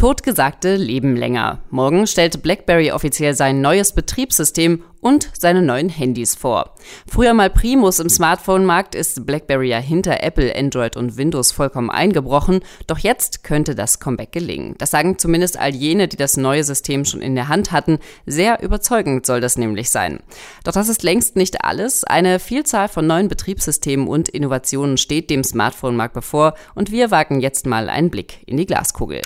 Totgesagte leben länger. Morgen stellt BlackBerry offiziell sein neues Betriebssystem und seine neuen Handys vor. Früher mal Primus im Smartphone-Markt ist BlackBerry ja hinter Apple, Android und Windows vollkommen eingebrochen. Doch jetzt könnte das Comeback gelingen. Das sagen zumindest all jene, die das neue System schon in der Hand hatten. Sehr überzeugend soll das nämlich sein. Doch das ist längst nicht alles. Eine Vielzahl von neuen Betriebssystemen und Innovationen steht dem Smartphone-Markt bevor und wir wagen jetzt mal einen Blick in die Glaskugel.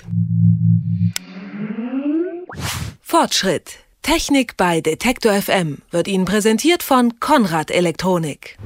Fortschritt Technik bei Detektor FM wird Ihnen präsentiert von Konrad Elektronik.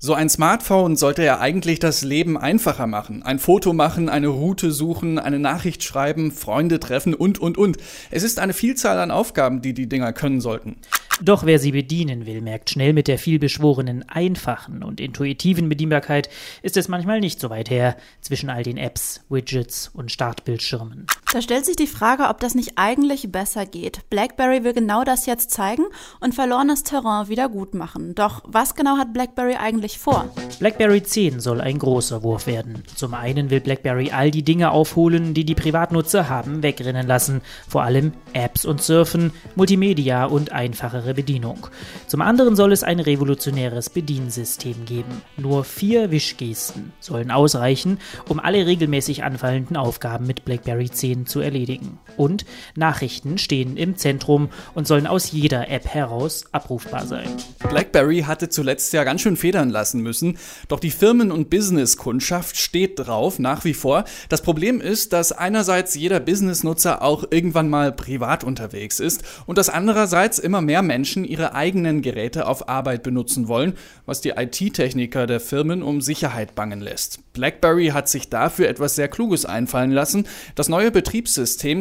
So ein Smartphone sollte ja eigentlich das Leben einfacher machen. Ein Foto machen, eine Route suchen, eine Nachricht schreiben, Freunde treffen und, und, und. Es ist eine Vielzahl an Aufgaben, die die Dinger können sollten. Doch wer sie bedienen will, merkt schnell mit der vielbeschworenen, einfachen und intuitiven Bedienbarkeit ist es manchmal nicht so weit her zwischen all den Apps, Widgets und Startbildschirmen. Da stellt sich die Frage, ob das nicht eigentlich besser geht. BlackBerry will genau das jetzt zeigen und verlorenes Terrain wieder gut machen. Doch was genau hat BlackBerry eigentlich vor? BlackBerry 10 soll ein großer Wurf werden. Zum einen will BlackBerry all die Dinge aufholen, die die Privatnutzer haben wegrennen lassen. Vor allem Apps und Surfen, Multimedia und einfache einfachere Bedienung. Zum anderen soll es ein revolutionäres Bediensystem geben. Nur vier Wischgesten sollen ausreichen, um alle regelmäßig anfallenden Aufgaben mit BlackBerry 10 zu erledigen. Und Nachrichten stehen im Zentrum und sollen aus jeder App heraus abrufbar sein. BlackBerry hatte zuletzt ja ganz schön federn lassen müssen, doch die Firmen- und Business-Kundschaft steht drauf nach wie vor. Das Problem ist, dass einerseits jeder Business-Nutzer auch irgendwann mal privat unterwegs ist und dass andererseits immer mehr Menschen ihre eigenen Geräte auf Arbeit benutzen wollen, was die IT-Techniker der Firmen um Sicherheit bangen lässt. BlackBerry hat sich dafür etwas sehr Kluges einfallen lassen. Das neue Betriebssystem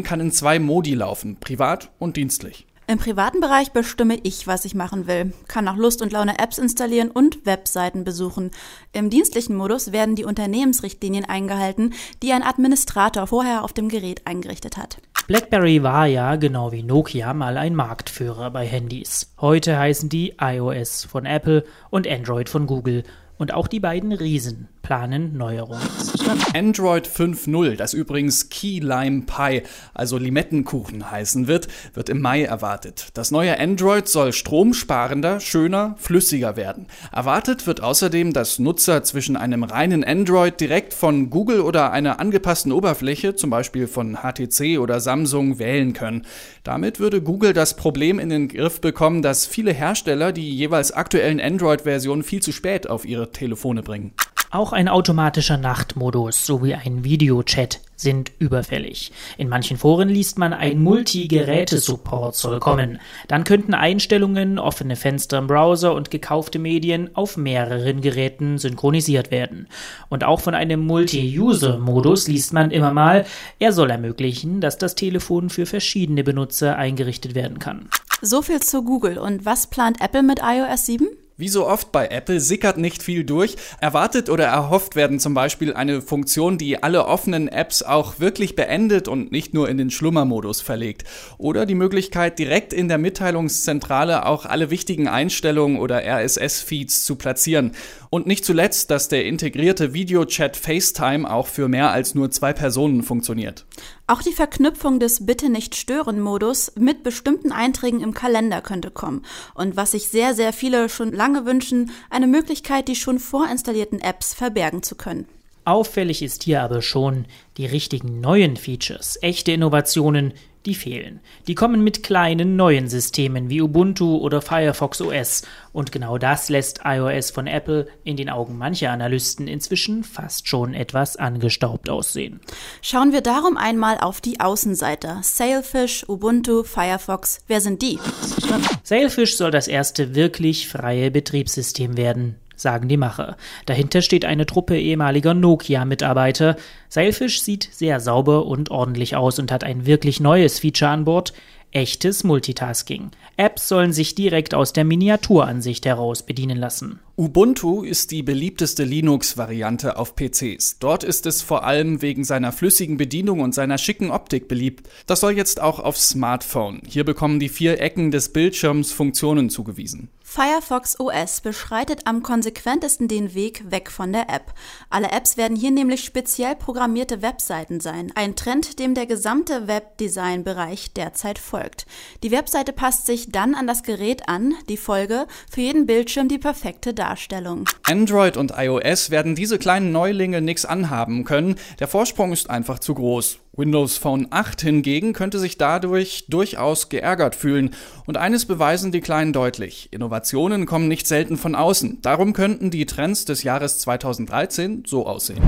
kann in zwei Modi laufen, privat und dienstlich. Im privaten Bereich bestimme ich, was ich machen will, kann nach Lust und Laune Apps installieren und Webseiten besuchen. Im dienstlichen Modus werden die Unternehmensrichtlinien eingehalten, die ein Administrator vorher auf dem Gerät eingerichtet hat. BlackBerry war ja, genau wie Nokia, mal ein Marktführer bei Handys. Heute heißen die iOS von Apple und Android von Google und auch die beiden Riesen planen Neuerungen. Android 5.0, das übrigens Key Lime Pie, also Limettenkuchen heißen wird, wird im Mai erwartet. Das neue Android soll stromsparender, schöner, flüssiger werden. Erwartet wird außerdem, dass Nutzer zwischen einem reinen Android direkt von Google oder einer angepassten Oberfläche, zum Beispiel von HTC oder Samsung, wählen können. Damit würde Google das Problem in den Griff bekommen, dass viele Hersteller die jeweils aktuellen Android-Versionen viel zu spät auf ihre Telefone bringen. Auch ein automatischer Nachtmodus sowie ein Videochat sind überfällig. In manchen Foren liest man, ein Multi-Geräte-Support soll kommen. Dann könnten Einstellungen, offene Fenster im Browser und gekaufte Medien auf mehreren Geräten synchronisiert werden. Und auch von einem Multi-User-Modus liest man immer mal, er soll ermöglichen, dass das Telefon für verschiedene Benutzer eingerichtet werden kann. So viel zu Google. Und was plant Apple mit iOS 7? Wie so oft bei Apple sickert nicht viel durch. Erwartet oder erhofft werden zum Beispiel eine Funktion, die alle offenen Apps auch wirklich beendet und nicht nur in den Schlummermodus verlegt. Oder die Möglichkeit, direkt in der Mitteilungszentrale auch alle wichtigen Einstellungen oder RSS-Feeds zu platzieren. Und nicht zuletzt, dass der integrierte Videochat FaceTime auch für mehr als nur zwei Personen funktioniert. Auch die Verknüpfung des Bitte nicht stören Modus mit bestimmten Einträgen im Kalender könnte kommen. Und was sich sehr, sehr viele schon lange wünschen, eine Möglichkeit, die schon vorinstallierten Apps verbergen zu können. Auffällig ist hier aber schon die richtigen neuen Features, echte Innovationen, die fehlen. Die kommen mit kleinen neuen Systemen wie Ubuntu oder Firefox OS und genau das lässt iOS von Apple in den Augen mancher Analysten inzwischen fast schon etwas angestaubt aussehen. Schauen wir darum einmal auf die Außenseiter. Sailfish, Ubuntu, Firefox, wer sind die? Sailfish soll das erste wirklich freie Betriebssystem werden sagen die Macher. Dahinter steht eine Truppe ehemaliger Nokia-Mitarbeiter. Sailfish sieht sehr sauber und ordentlich aus und hat ein wirklich neues Feature an Bord. echtes Multitasking. Apps sollen sich direkt aus der Miniaturansicht heraus bedienen lassen. Ubuntu ist die beliebteste Linux-Variante auf PCs. Dort ist es vor allem wegen seiner flüssigen Bedienung und seiner schicken Optik beliebt. Das soll jetzt auch auf Smartphone. Hier bekommen die vier Ecken des Bildschirms Funktionen zugewiesen. Firefox OS beschreitet am konsequentesten den Weg weg von der App. Alle Apps werden hier nämlich speziell programmierte Webseiten sein. Ein Trend, dem der gesamte Webdesign-Bereich derzeit folgt. Die Webseite passt sich dann an das Gerät an, die Folge, für jeden Bildschirm die perfekte Darstellung. Android und iOS werden diese kleinen Neulinge nichts anhaben können. Der Vorsprung ist einfach zu groß. Windows Phone 8 hingegen könnte sich dadurch durchaus geärgert fühlen. Und eines beweisen die Kleinen deutlich. Innovationen kommen nicht selten von außen. Darum könnten die Trends des Jahres 2013 so aussehen.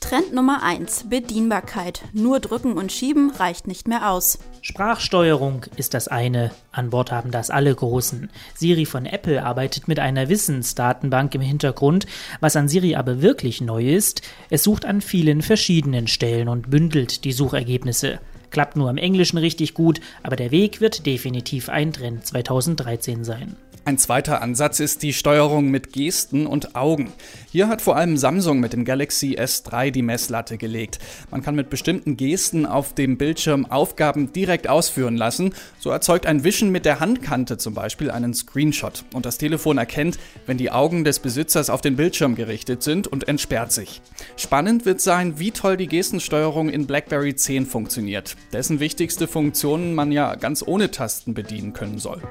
Trend Nummer 1. Bedienbarkeit. Nur drücken und schieben reicht nicht mehr aus. Sprachsteuerung ist das eine. An Bord haben das alle Großen. Siri von Apple arbeitet mit einer Wissensdatenbank im Hintergrund. Was an Siri aber wirklich neu ist, es sucht an vielen verschiedenen Stellen und bündelt die Suchergebnisse. Klappt nur im Englischen richtig gut, aber der Weg wird definitiv ein Trend 2013 sein. Ein zweiter Ansatz ist die Steuerung mit Gesten und Augen. Hier hat vor allem Samsung mit dem Galaxy S3 die Messlatte gelegt. Man kann mit bestimmten Gesten auf dem Bildschirm Aufgaben direkt ausführen lassen. So erzeugt ein Wischen mit der Handkante zum Beispiel einen Screenshot. Und das Telefon erkennt, wenn die Augen des Besitzers auf den Bildschirm gerichtet sind und entsperrt sich. Spannend wird sein, wie toll die Gestensteuerung in BlackBerry 10 funktioniert. Dessen wichtigste Funktionen man ja ganz ohne Tasten bedienen können soll.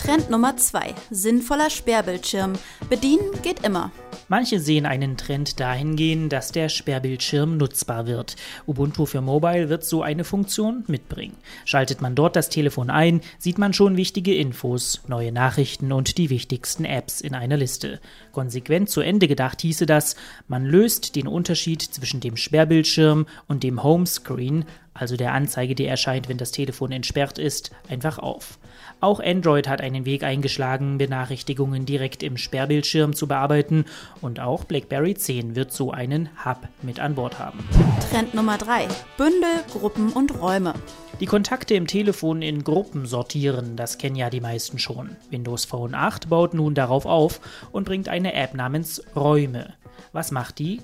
Trend Nummer 2. 2. Sinnvoller Sperrbildschirm. Bedienen geht immer. Manche sehen einen Trend dahingehend, dass der Sperrbildschirm nutzbar wird. Ubuntu für Mobile wird so eine Funktion mitbringen. Schaltet man dort das Telefon ein, sieht man schon wichtige Infos, neue Nachrichten und die wichtigsten Apps in einer Liste. Konsequent zu Ende gedacht hieße das, man löst den Unterschied zwischen dem Sperrbildschirm und dem Homescreen also der Anzeige, die erscheint, wenn das Telefon entsperrt ist, einfach auf. Auch Android hat einen Weg eingeschlagen, Benachrichtigungen direkt im Sperrbildschirm zu bearbeiten und auch BlackBerry 10 wird so einen Hub mit an Bord haben. Trend Nummer 3. Bündel, Gruppen und Räume. Die Kontakte im Telefon in Gruppen sortieren, das kennen ja die meisten schon. Windows Phone 8 baut nun darauf auf und bringt eine App namens Räume. Was macht die?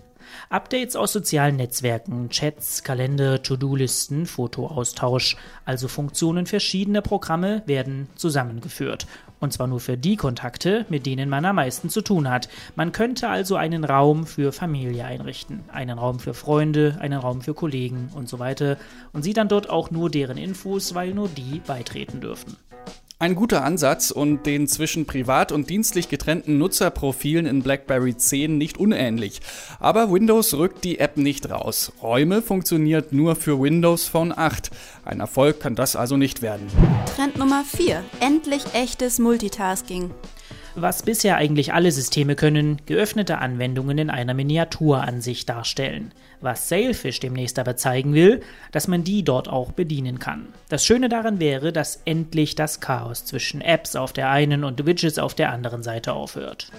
Updates aus sozialen Netzwerken, Chats, Kalender, To-Do-Listen, Fotoaustausch, also Funktionen verschiedener Programme werden zusammengeführt. Und zwar nur für die Kontakte, mit denen man am meisten zu tun hat. Man könnte also einen Raum für Familie einrichten, einen Raum für Freunde, einen Raum für Kollegen und so weiter und sieht dann dort auch nur deren Infos, weil nur die beitreten dürfen. Ein guter Ansatz und den zwischen privat und dienstlich getrennten Nutzerprofilen in BlackBerry 10 nicht unähnlich. Aber Windows rückt die App nicht raus. Räume funktioniert nur für Windows Phone 8. Ein Erfolg kann das also nicht werden. Trend Nummer 4. Endlich echtes Multitasking was bisher eigentlich alle Systeme können, geöffnete Anwendungen in einer Miniaturansicht darstellen. Was Sailfish demnächst aber zeigen will, dass man die dort auch bedienen kann. Das Schöne daran wäre, dass endlich das Chaos zwischen Apps auf der einen und Widgets auf der anderen Seite aufhört.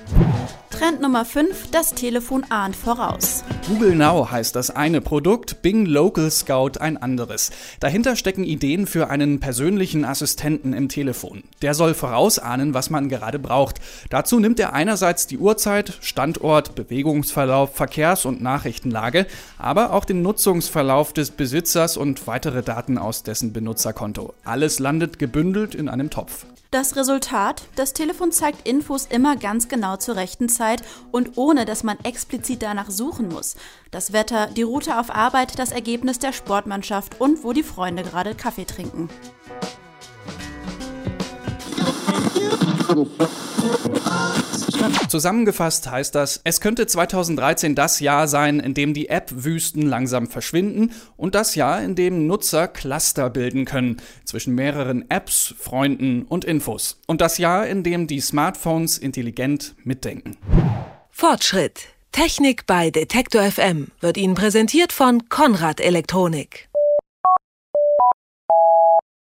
Trend Nummer 5, das Telefon ahnt voraus. Google Now heißt das eine Produkt, Bing Local Scout ein anderes. Dahinter stecken Ideen für einen persönlichen Assistenten im Telefon. Der soll vorausahnen, was man gerade braucht. Dazu nimmt er einerseits die Uhrzeit, Standort, Bewegungsverlauf, Verkehrs- und Nachrichtenlage, aber auch den Nutzungsverlauf des Besitzers und weitere Daten aus dessen Benutzerkonto. Alles landet gebündelt in einem Topf. Das Resultat? Das Telefon zeigt Infos immer ganz genau zur rechten Zeit und ohne dass man explizit danach suchen muss. Das Wetter, die Route auf Arbeit, das Ergebnis der Sportmannschaft und wo die Freunde gerade Kaffee trinken. Zusammengefasst heißt das, es könnte 2013 das Jahr sein, in dem die App-Wüsten langsam verschwinden und das Jahr, in dem Nutzer Cluster bilden können zwischen mehreren Apps, Freunden und Infos. Und das Jahr, in dem die Smartphones intelligent mitdenken. Fortschritt. Technik bei Detektor FM wird Ihnen präsentiert von Konrad Elektronik.